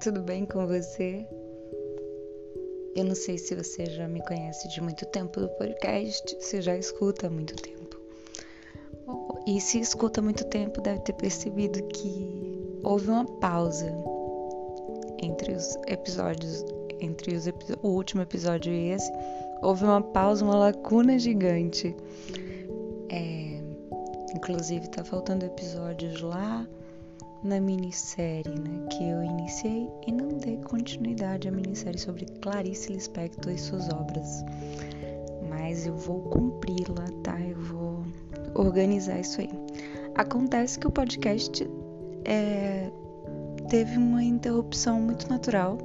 tudo bem com você? Eu não sei se você já me conhece de muito tempo do podcast, se já escuta há muito tempo. E se escuta há muito tempo, deve ter percebido que houve uma pausa entre os episódios, entre os o último episódio e esse, houve uma pausa, uma lacuna gigante. É, inclusive tá faltando episódios lá na minissérie né, que eu e não dei continuidade à minissérie sobre Clarice Lispector e suas obras. Mas eu vou cumpri-la, tá? Eu vou organizar isso aí. Acontece que o podcast é, teve uma interrupção muito natural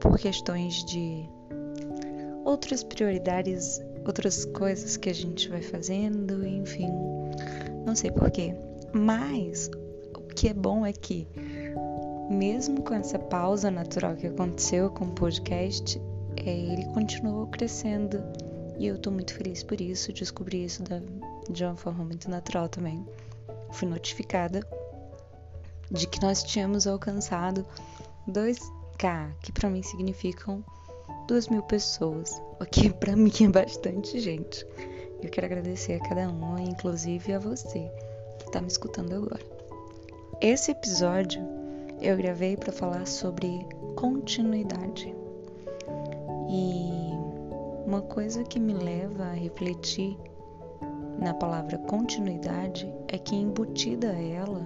por questões de outras prioridades, outras coisas que a gente vai fazendo, enfim, não sei porquê. Mas que é bom é que, mesmo com essa pausa natural que aconteceu com o podcast, é, ele continuou crescendo e eu tô muito feliz por isso. Descobri isso da, de uma forma muito natural também. Fui notificada de que nós tínhamos alcançado 2K, que para mim significam 2 mil pessoas, o que para mim é bastante gente. Eu quero agradecer a cada um, inclusive a você que está me escutando agora. Esse episódio eu gravei para falar sobre continuidade. E uma coisa que me leva a refletir na palavra continuidade é que embutida ela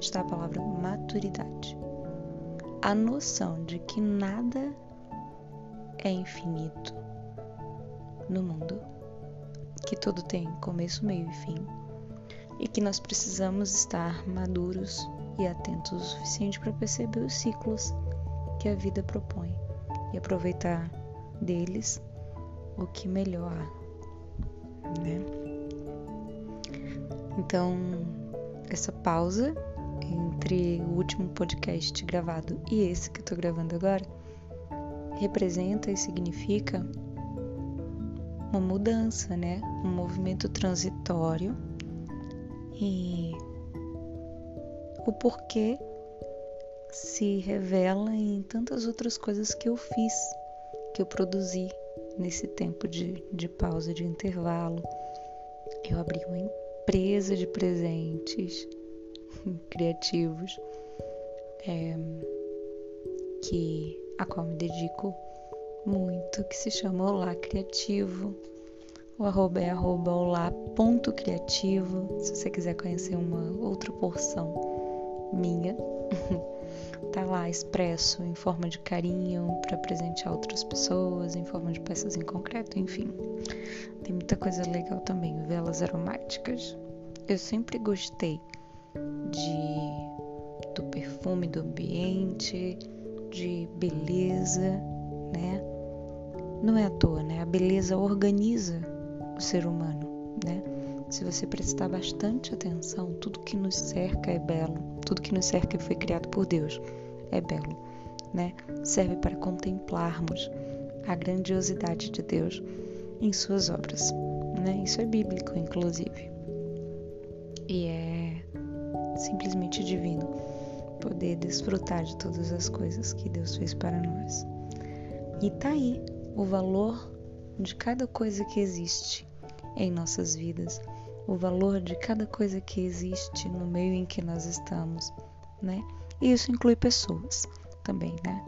está a palavra maturidade. A noção de que nada é infinito no mundo, que tudo tem começo, meio e fim e que nós precisamos estar maduros e atentos o suficiente para perceber os ciclos que a vida propõe e aproveitar deles o que melhor há, né? Então, essa pausa entre o último podcast gravado e esse que eu tô gravando agora representa e significa uma mudança, né? Um movimento transitório e o porquê se revela em tantas outras coisas que eu fiz, que eu produzi nesse tempo de, de pausa, de intervalo. Eu abri uma empresa de presentes criativos, é, que a qual me dedico muito, que se chama Olá Criativo o arroba é arroba olá.criativo. Se você quiser conhecer uma outra porção minha, tá lá expresso em forma de carinho para presentear outras pessoas, em forma de peças em concreto, enfim. Tem muita coisa legal também, velas aromáticas. Eu sempre gostei de do perfume do ambiente, de beleza, né? Não é à toa, né? A beleza organiza o ser humano, né? Se você prestar bastante atenção, tudo que nos cerca é belo, tudo que nos cerca foi criado por Deus é belo, né? Serve para contemplarmos a grandiosidade de Deus em suas obras, né? Isso é bíblico, inclusive. E é simplesmente divino poder desfrutar de todas as coisas que Deus fez para nós. E tá aí o valor de cada coisa que existe em nossas vidas, o valor de cada coisa que existe no meio em que nós estamos, né? E isso inclui pessoas também, né?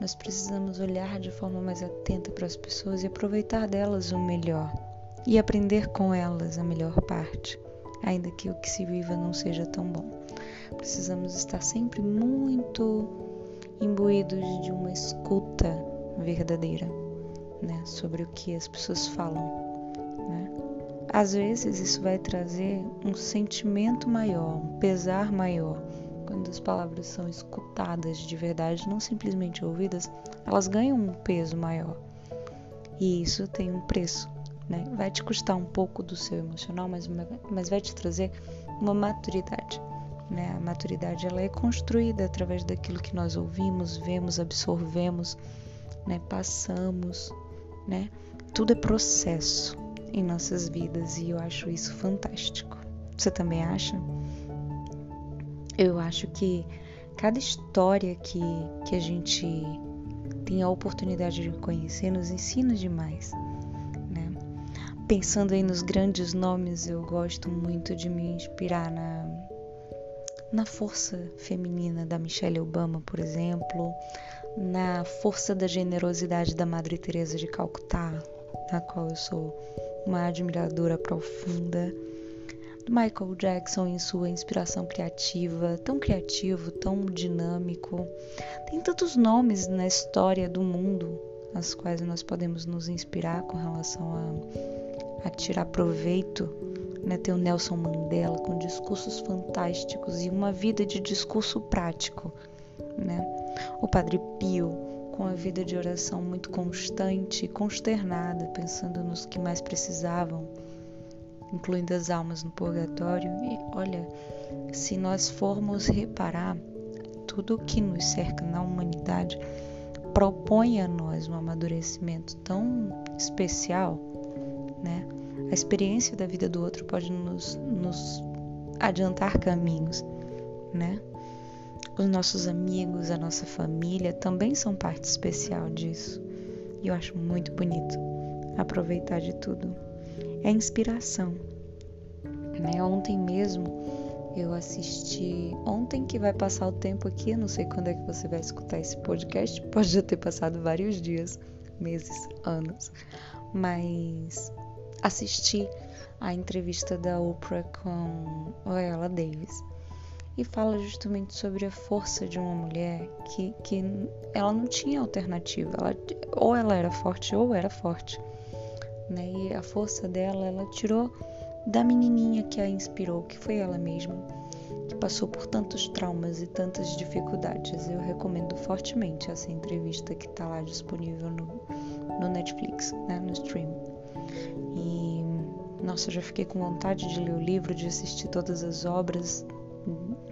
Nós precisamos olhar de forma mais atenta para as pessoas e aproveitar delas o melhor e aprender com elas a melhor parte, ainda que o que se viva não seja tão bom. Precisamos estar sempre muito imbuídos de uma escuta verdadeira né, sobre o que as pessoas falam. Às vezes isso vai trazer um sentimento maior, um pesar maior. Quando as palavras são escutadas de verdade, não simplesmente ouvidas, elas ganham um peso maior. E isso tem um preço. Né? Vai te custar um pouco do seu emocional, mas, mas vai te trazer uma maturidade. Né? A maturidade ela é construída através daquilo que nós ouvimos, vemos, absorvemos, né? passamos, né? Tudo é processo em nossas vidas e eu acho isso fantástico. Você também acha? Eu acho que Cada história que, que a gente tem a oportunidade de conhecer nos ensina demais. Né? Pensando aí nos grandes nomes, eu gosto muito de me inspirar na, na força feminina da Michelle Obama, por exemplo, na força da generosidade da Madre Teresa de Calcutá, da qual eu sou uma admiradora profunda do Michael Jackson em sua inspiração criativa, tão criativo, tão dinâmico. Tem tantos nomes na história do mundo nas quais nós podemos nos inspirar com relação a, a tirar proveito. Né? Tem o Nelson Mandela com discursos fantásticos e uma vida de discurso prático. Né? O Padre Pio com a vida de oração muito constante e consternada, pensando nos que mais precisavam incluindo as almas no purgatório. E olha, se nós formos reparar, tudo o que nos cerca na humanidade propõe a nós um amadurecimento tão especial, né? A experiência da vida do outro pode nos, nos adiantar caminhos, né? Os nossos amigos, a nossa família também são parte especial disso. E eu acho muito bonito aproveitar de tudo é inspiração. Né? Ontem mesmo eu assisti. Ontem que vai passar o tempo aqui, eu não sei quando é que você vai escutar esse podcast, pode já ter passado vários dias, meses, anos, mas assisti a entrevista da Oprah com Viola Davis e fala justamente sobre a força de uma mulher que, que ela não tinha alternativa, ela, ou ela era forte ou era forte né? E a força dela, ela tirou da menininha que a inspirou, que foi ela mesma, que passou por tantos traumas e tantas dificuldades. Eu recomendo fortemente essa entrevista que está lá disponível no, no Netflix, né? no stream. E nossa, eu já fiquei com vontade de ler o livro, de assistir todas as obras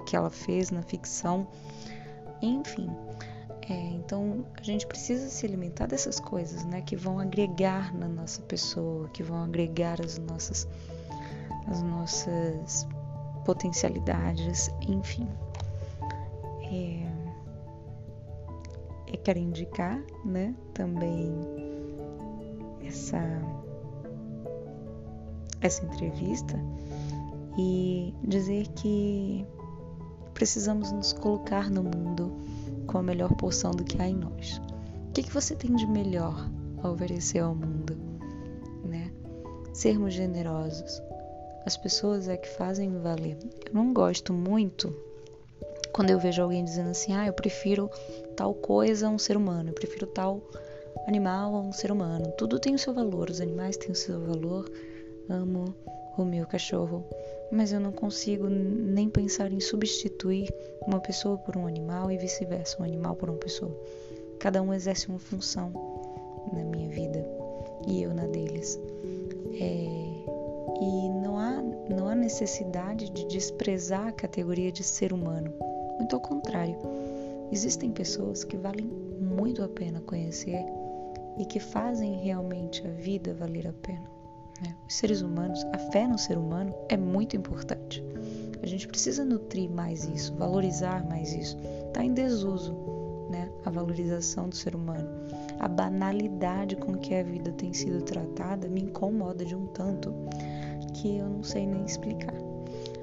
que ela fez na ficção. Enfim, é, então a gente precisa se alimentar dessas coisas, né, que vão agregar na nossa pessoa, que vão agregar as nossas, as nossas potencialidades, enfim. É, eu quero indicar, né, também essa essa entrevista e dizer que precisamos nos colocar no mundo com a melhor porção do que há em nós. O que, que você tem de melhor a oferecer ao mundo? Né? Sermos generosos. As pessoas é que fazem valer. Eu não gosto muito quando eu vejo alguém dizendo assim: ah, eu prefiro tal coisa a um ser humano, eu prefiro tal animal a um ser humano. Tudo tem o seu valor, os animais têm o seu valor. Amo o meu cachorro, mas eu não consigo nem pensar em substituir uma pessoa por um animal e vice-versa, um animal por uma pessoa. Cada um exerce uma função na minha vida e eu na deles. É, e não há, não há necessidade de desprezar a categoria de ser humano. Muito ao contrário, existem pessoas que valem muito a pena conhecer e que fazem realmente a vida valer a pena. Né? Os seres humanos, a fé no ser humano é muito importante. A gente precisa nutrir mais isso, valorizar mais isso. Está em desuso né? a valorização do ser humano. A banalidade com que a vida tem sido tratada me incomoda de um tanto que eu não sei nem explicar.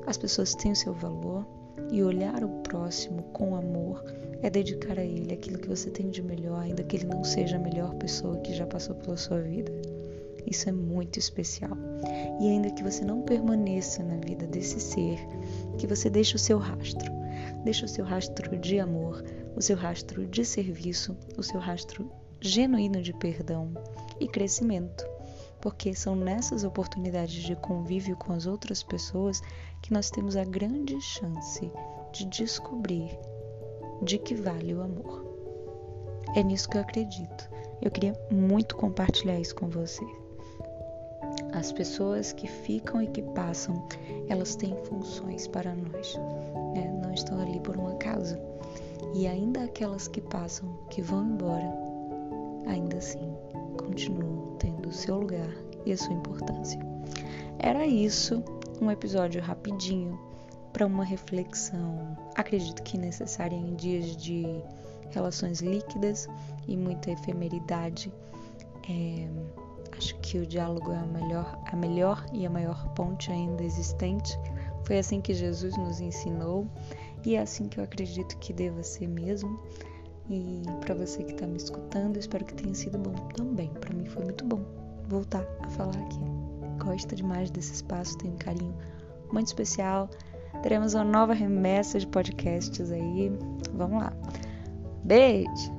As pessoas têm o seu valor e olhar o próximo com amor é dedicar a ele aquilo que você tem de melhor, ainda que ele não seja a melhor pessoa que já passou pela sua vida. Isso é muito especial. E ainda que você não permaneça na vida desse ser, que você deixe o seu rastro. Deixe o seu rastro de amor, o seu rastro de serviço, o seu rastro genuíno de perdão e crescimento. Porque são nessas oportunidades de convívio com as outras pessoas que nós temos a grande chance de descobrir de que vale o amor. É nisso que eu acredito. Eu queria muito compartilhar isso com você. As pessoas que ficam e que passam, elas têm funções para nós, né? não estão ali por um acaso. E ainda aquelas que passam, que vão embora, ainda assim continuam tendo o seu lugar e a sua importância. Era isso, um episódio rapidinho para uma reflexão, acredito que necessária em dias de relações líquidas e muita efemeridade. É, acho que o diálogo é a melhor, a melhor e a maior ponte ainda existente. Foi assim que Jesus nos ensinou e é assim que eu acredito que deva ser mesmo. E para você que está me escutando, espero que tenha sido bom também. Para mim foi muito bom voltar a falar aqui. Gosto demais desse espaço, tenho um carinho muito especial. Teremos uma nova remessa de podcasts aí. Vamos lá. Beijo!